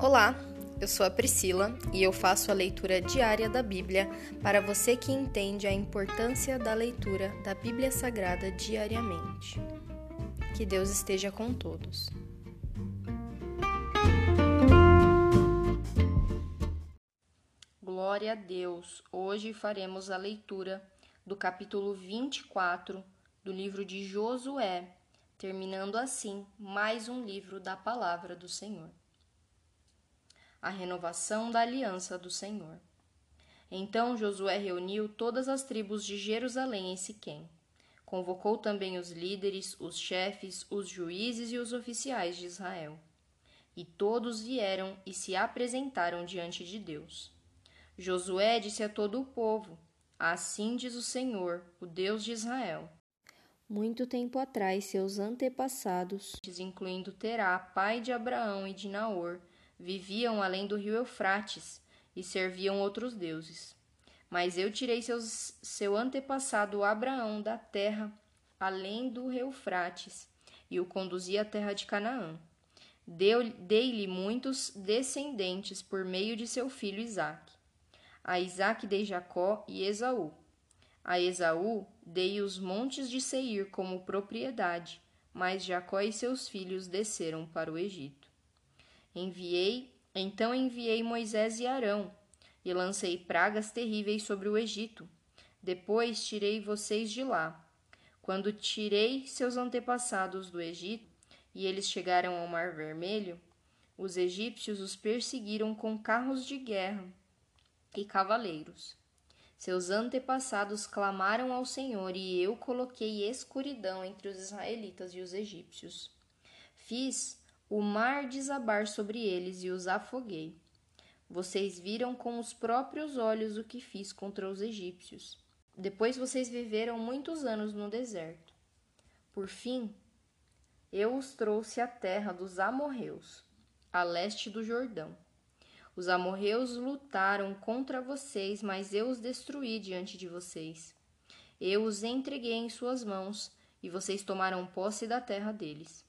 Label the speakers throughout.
Speaker 1: Olá, eu sou a Priscila e eu faço a leitura diária da Bíblia para você que entende a importância da leitura da Bíblia Sagrada diariamente. Que Deus esteja com todos. Glória a Deus! Hoje faremos a leitura do capítulo 24 do livro de Josué, terminando assim mais um livro da palavra do Senhor a renovação da aliança do Senhor. Então Josué reuniu todas as tribos de Jerusalém em Siquém. Convocou também os líderes, os chefes, os juízes e os oficiais de Israel. E todos vieram e se apresentaram diante de Deus. Josué disse a todo o povo: Assim diz o Senhor, o Deus de Israel. Muito tempo atrás, seus antepassados, incluindo Terá, pai de Abraão e de Naor, viviam além do rio Eufrates e serviam outros deuses. Mas eu tirei seus, seu antepassado Abraão da terra além do Eufrates e o conduzi à terra de Canaã. Dei-lhe muitos descendentes por meio de seu filho Isaque. A Isaque dei Jacó e Esaú. A Esaú dei os montes de Seir como propriedade, mas Jacó e seus filhos desceram para o Egito. Enviei, então enviei Moisés e Arão, e lancei pragas terríveis sobre o Egito. Depois tirei vocês de lá. Quando tirei seus antepassados do Egito, e eles chegaram ao Mar Vermelho, os egípcios os perseguiram com carros de guerra e cavaleiros. Seus antepassados clamaram ao Senhor, e eu coloquei escuridão entre os israelitas e os egípcios. Fiz o mar desabar sobre eles e os afoguei. Vocês viram com os próprios olhos o que fiz contra os egípcios. Depois vocês viveram muitos anos no deserto. Por fim, eu os trouxe à terra dos amorreus, a leste do Jordão. Os amorreus lutaram contra vocês, mas eu os destruí diante de vocês. Eu os entreguei em suas mãos, e vocês tomaram posse da terra deles.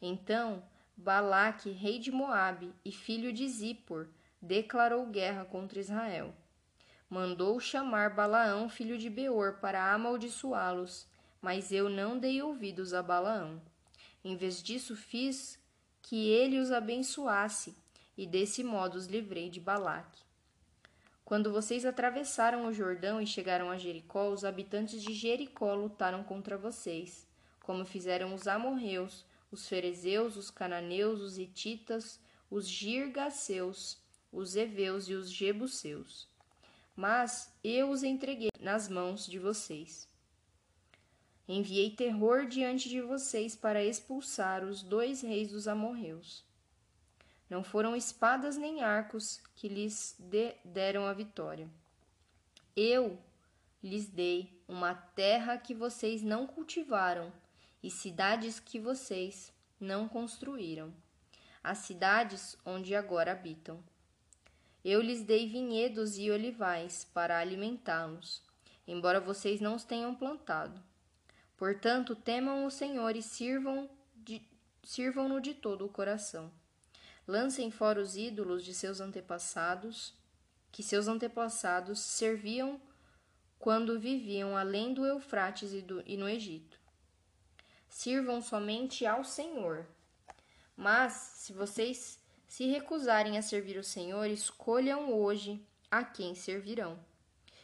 Speaker 1: Então Balaque, rei de Moabe e filho de Zippor, declarou guerra contra Israel. Mandou chamar Balaão, filho de Beor, para amaldiçoá-los, mas eu não dei ouvidos a Balaão. Em vez disso, fiz que ele os abençoasse, e desse modo os livrei de Balaque. Quando vocês atravessaram o Jordão e chegaram a Jericó, os habitantes de Jericó lutaram contra vocês, como fizeram os amorreus, os ferezeus, os cananeus, os hititas, os girgaceus, os heveus e os jebuseus. Mas eu os entreguei nas mãos de vocês. Enviei terror diante de vocês para expulsar os dois reis dos amorreus. Não foram espadas nem arcos que lhes de deram a vitória. Eu lhes dei uma terra que vocês não cultivaram e cidades que vocês não construíram, as cidades onde agora habitam. Eu lhes dei vinhedos e olivais para alimentá-los, embora vocês não os tenham plantado. Portanto, temam o Senhor e sirvam de, sirvam-no de todo o coração. Lancem fora os ídolos de seus antepassados, que seus antepassados serviam quando viviam além do Eufrates e, do, e no Egito sirvam somente ao Senhor. Mas, se vocês se recusarem a servir o Senhor, escolham hoje a quem servirão.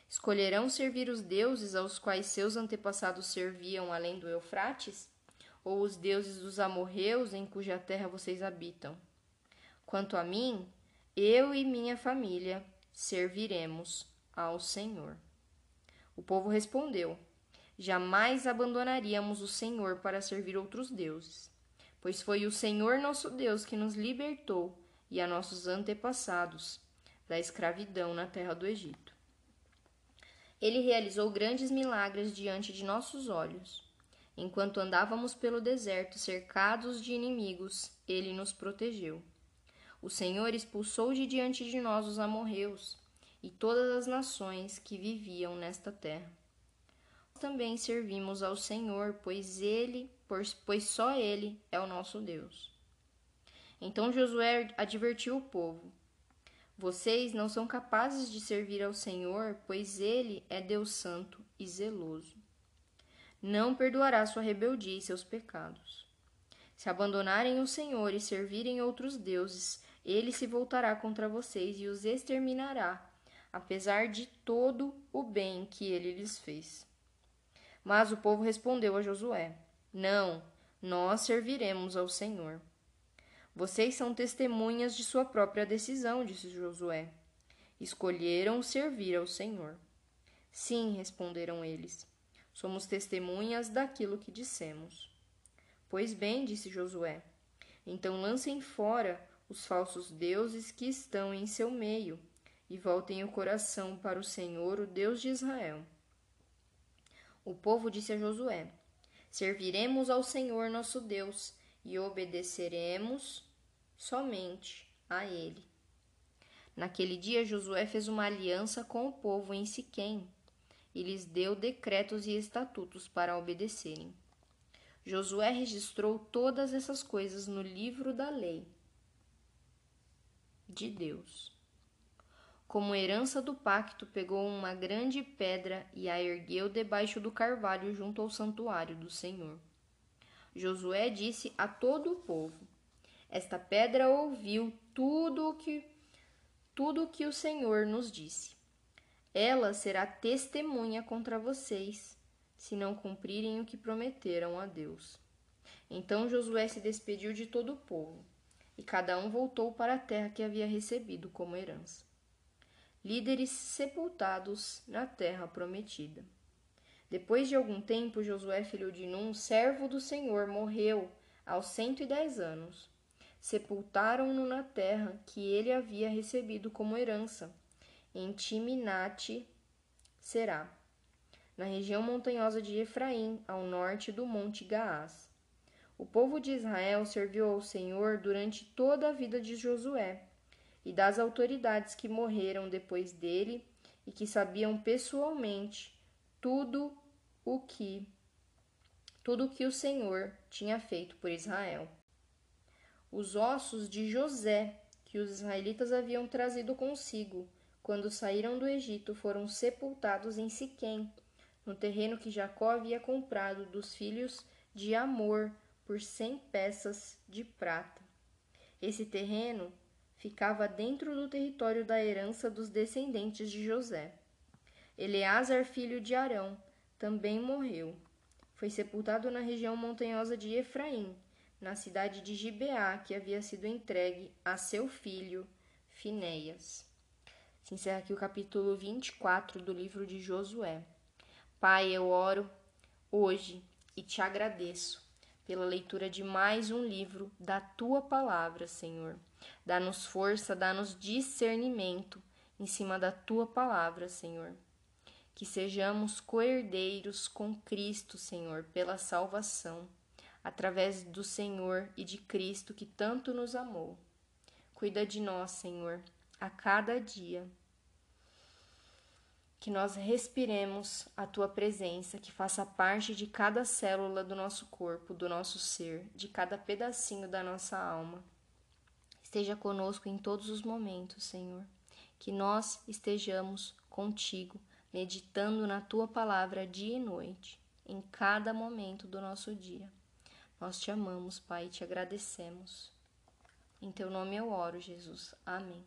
Speaker 1: Escolherão servir os deuses aos quais seus antepassados serviam além do Eufrates? Ou os deuses dos amorreus em cuja terra vocês habitam? Quanto a mim, eu e minha família serviremos ao Senhor. O povo respondeu: Jamais abandonaríamos o Senhor para servir outros deuses, pois foi o Senhor nosso Deus que nos libertou e a nossos antepassados da escravidão na terra do Egito. Ele realizou grandes milagres diante de nossos olhos. Enquanto andávamos pelo deserto cercados de inimigos, ele nos protegeu. O Senhor expulsou de diante de nós os amorreus e todas as nações que viviam nesta terra também servimos ao Senhor, pois ele, pois só ele é o nosso Deus. Então Josué advertiu o povo: Vocês não são capazes de servir ao Senhor, pois ele é Deus santo e zeloso. Não perdoará sua rebeldia e seus pecados. Se abandonarem o Senhor e servirem outros deuses, ele se voltará contra vocês e os exterminará, apesar de todo o bem que ele lhes fez. Mas o povo respondeu a Josué: Não, nós serviremos ao Senhor. Vocês são testemunhas de sua própria decisão, disse Josué. Escolheram servir ao Senhor. Sim, responderam eles. Somos testemunhas daquilo que dissemos. Pois bem, disse Josué, então lancem fora os falsos deuses que estão em seu meio e voltem o coração para o Senhor, o Deus de Israel. O povo disse a Josué: Serviremos ao Senhor nosso Deus e obedeceremos somente a ele. Naquele dia Josué fez uma aliança com o povo em Siquém e lhes deu decretos e estatutos para obedecerem. Josué registrou todas essas coisas no livro da lei de Deus. Como herança do pacto, pegou uma grande pedra e a ergueu debaixo do carvalho junto ao santuário do Senhor. Josué disse a todo o povo: Esta pedra ouviu tudo o que tudo o que o Senhor nos disse. Ela será testemunha contra vocês, se não cumprirem o que prometeram a Deus. Então Josué se despediu de todo o povo, e cada um voltou para a terra que havia recebido como herança. Líderes sepultados na terra prometida. Depois de algum tempo, Josué, filho de Num, servo do Senhor, morreu aos cento e dez anos. Sepultaram-no na terra que ele havia recebido como herança, em Timinate Será, na região montanhosa de Efraim, ao norte do monte Gaás. O povo de Israel serviu ao Senhor durante toda a vida de Josué e das autoridades que morreram depois dele e que sabiam pessoalmente tudo o que tudo o que o Senhor tinha feito por Israel. Os ossos de José, que os israelitas haviam trazido consigo quando saíram do Egito, foram sepultados em Siquém, no terreno que Jacó havia comprado dos filhos de Amor por cem peças de prata. Esse terreno ficava dentro do território da herança dos descendentes de José. Eleazar, filho de Arão, também morreu. Foi sepultado na região montanhosa de Efraim, na cidade de Gibeá, que havia sido entregue a seu filho Finéias. Se encerra aqui o capítulo 24 do livro de Josué. Pai, eu oro hoje e te agradeço pela leitura de mais um livro da tua palavra, Senhor. Dá-nos força, dá-nos discernimento em cima da tua palavra, Senhor que sejamos coerdeiros com Cristo, Senhor, pela salvação, através do Senhor e de Cristo que tanto nos amou. Cuida de nós, Senhor, a cada dia. Que nós respiremos a tua presença, que faça parte de cada célula do nosso corpo, do nosso ser, de cada pedacinho da nossa alma. Esteja conosco em todos os momentos, Senhor. Que nós estejamos contigo meditando na tua palavra dia e noite, em cada momento do nosso dia. Nós te amamos, Pai, e te agradecemos. Em teu nome eu oro, Jesus. Amém.